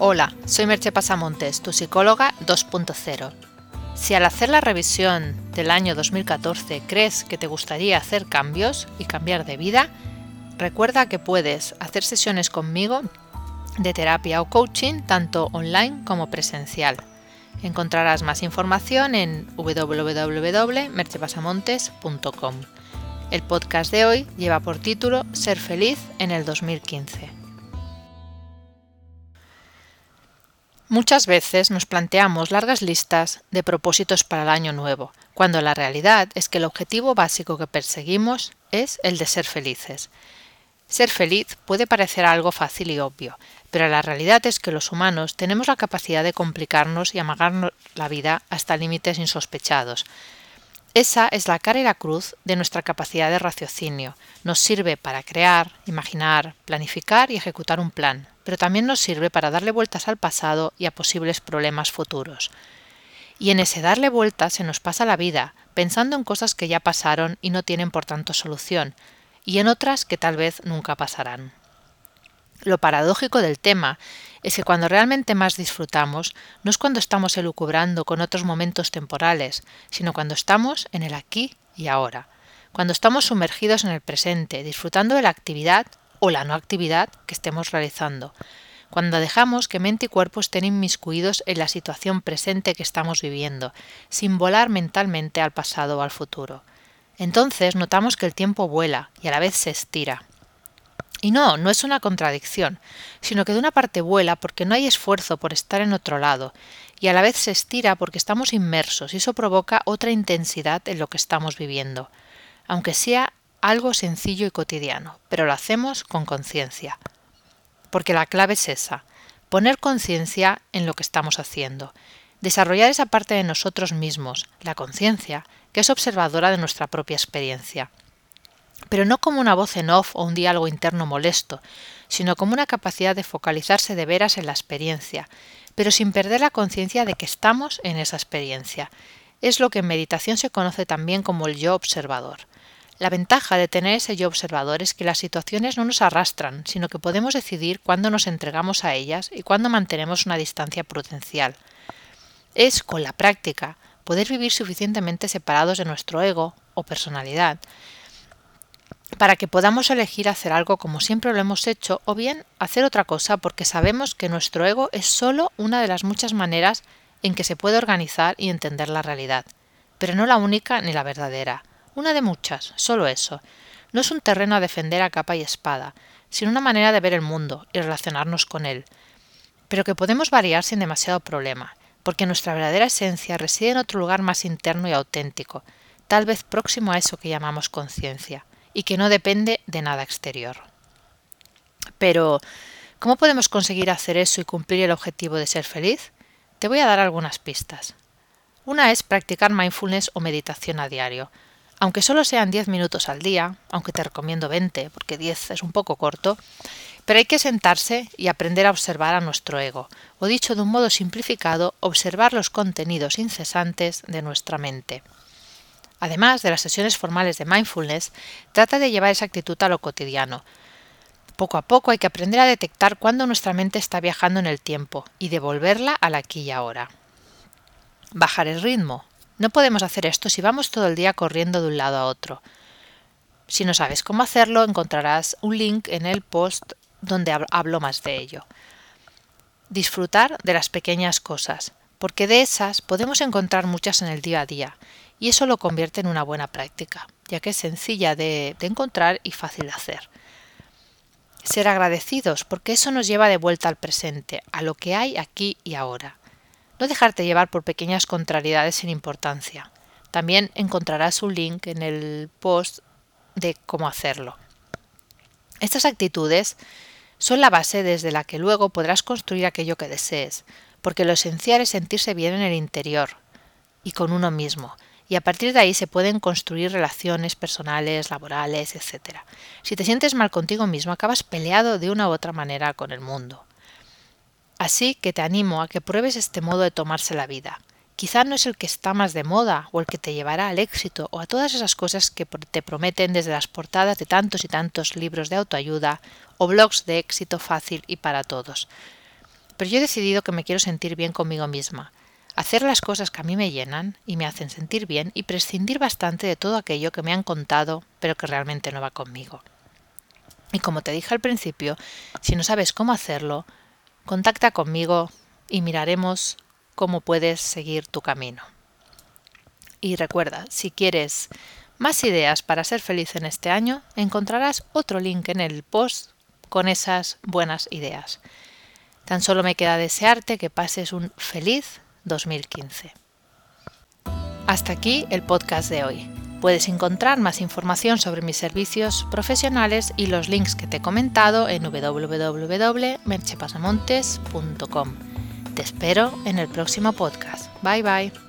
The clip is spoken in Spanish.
Hola, soy Merche Pasamontes, tu psicóloga 2.0. Si al hacer la revisión del año 2014 crees que te gustaría hacer cambios y cambiar de vida, recuerda que puedes hacer sesiones conmigo de terapia o coaching tanto online como presencial. Encontrarás más información en www.merchepasamontes.com. El podcast de hoy lleva por título Ser feliz en el 2015. Muchas veces nos planteamos largas listas de propósitos para el año nuevo, cuando la realidad es que el objetivo básico que perseguimos es el de ser felices. Ser feliz puede parecer algo fácil y obvio, pero la realidad es que los humanos tenemos la capacidad de complicarnos y amagarnos la vida hasta límites insospechados. Esa es la cara y la cruz de nuestra capacidad de raciocinio. Nos sirve para crear, imaginar, planificar y ejecutar un plan, pero también nos sirve para darle vueltas al pasado y a posibles problemas futuros. Y en ese darle vueltas se nos pasa la vida, pensando en cosas que ya pasaron y no tienen por tanto solución, y en otras que tal vez nunca pasarán. Lo paradójico del tema es que cuando realmente más disfrutamos no es cuando estamos elucubrando con otros momentos temporales, sino cuando estamos en el aquí y ahora, cuando estamos sumergidos en el presente, disfrutando de la actividad o la no actividad que estemos realizando, cuando dejamos que mente y cuerpo estén inmiscuidos en la situación presente que estamos viviendo, sin volar mentalmente al pasado o al futuro. Entonces notamos que el tiempo vuela y a la vez se estira. Y no, no es una contradicción, sino que de una parte vuela porque no hay esfuerzo por estar en otro lado, y a la vez se estira porque estamos inmersos y eso provoca otra intensidad en lo que estamos viviendo, aunque sea algo sencillo y cotidiano, pero lo hacemos con conciencia. Porque la clave es esa, poner conciencia en lo que estamos haciendo, desarrollar esa parte de nosotros mismos, la conciencia, que es observadora de nuestra propia experiencia. Pero no como una voz en off o un diálogo interno molesto, sino como una capacidad de focalizarse de veras en la experiencia, pero sin perder la conciencia de que estamos en esa experiencia. Es lo que en meditación se conoce también como el yo observador. La ventaja de tener ese yo observador es que las situaciones no nos arrastran, sino que podemos decidir cuándo nos entregamos a ellas y cuándo mantenemos una distancia prudencial. Es, con la práctica, poder vivir suficientemente separados de nuestro ego o personalidad para que podamos elegir hacer algo como siempre lo hemos hecho o bien hacer otra cosa porque sabemos que nuestro ego es solo una de las muchas maneras en que se puede organizar y entender la realidad, pero no la única ni la verdadera. Una de muchas, solo eso. No es un terreno a defender a capa y espada, sino una manera de ver el mundo y relacionarnos con él, pero que podemos variar sin demasiado problema, porque nuestra verdadera esencia reside en otro lugar más interno y auténtico, tal vez próximo a eso que llamamos conciencia, y que no depende de nada exterior. Pero, ¿cómo podemos conseguir hacer eso y cumplir el objetivo de ser feliz? Te voy a dar algunas pistas. Una es practicar mindfulness o meditación a diario, aunque solo sean 10 minutos al día, aunque te recomiendo 20 porque 10 es un poco corto, pero hay que sentarse y aprender a observar a nuestro ego, o dicho de un modo simplificado, observar los contenidos incesantes de nuestra mente. Además de las sesiones formales de mindfulness, trata de llevar esa actitud a lo cotidiano. Poco a poco hay que aprender a detectar cuándo nuestra mente está viajando en el tiempo y devolverla al aquí y ahora. Bajar el ritmo, no podemos hacer esto si vamos todo el día corriendo de un lado a otro. Si no sabes cómo hacerlo, encontrarás un link en el post donde hablo más de ello. Disfrutar de las pequeñas cosas, porque de esas podemos encontrar muchas en el día a día, y eso lo convierte en una buena práctica, ya que es sencilla de, encontrar y fácil de hacer. Ser agradecidos, porque eso nos lleva de vuelta al presente, a lo que hay aquí y ahora. No dejarte llevar por pequeñas contrariedades sin importancia. También encontrarás un link en el post de cómo hacerlo. Estas actitudes son la base desde la que luego podrás construir aquello que desees, porque lo esencial es sentirse bien en el interior y con uno mismo, y a partir de ahí se pueden construir relaciones personales, laborales, etc. Si te sientes mal contigo mismo, acabas peleado de una u otra manera con el mundo. Así que te animo a que pruebes este modo de tomarse la vida. Quizá no es el que está más de moda o el que te llevará al éxito o a todas esas cosas que te prometen desde las portadas de tantos y tantos libros de autoayuda o blogs de éxito fácil y para todos. pero yo he decidido que me quiero sentir bien conmigo misma, hacer las cosas que a mí me llenan y me hacen sentir bien y prescindir bastante de todo aquello que me han contado pero que realmente no va conmigo. Y como te dije al principio, si no sabes cómo hacerlo, contacta conmigo y miraremos cómo puedes seguir tu camino. Y recuerda, si quieres más ideas para ser feliz en este año, encontrarás otro link en el post con esas buenas ideas. Tan solo me queda desearte que pases un feliz 2015. Hasta aquí el podcast de hoy. Puedes encontrar más información sobre mis servicios profesionales y los links que te he comentado en www.merchepasamontes.com. Te espero en el próximo podcast. Bye bye.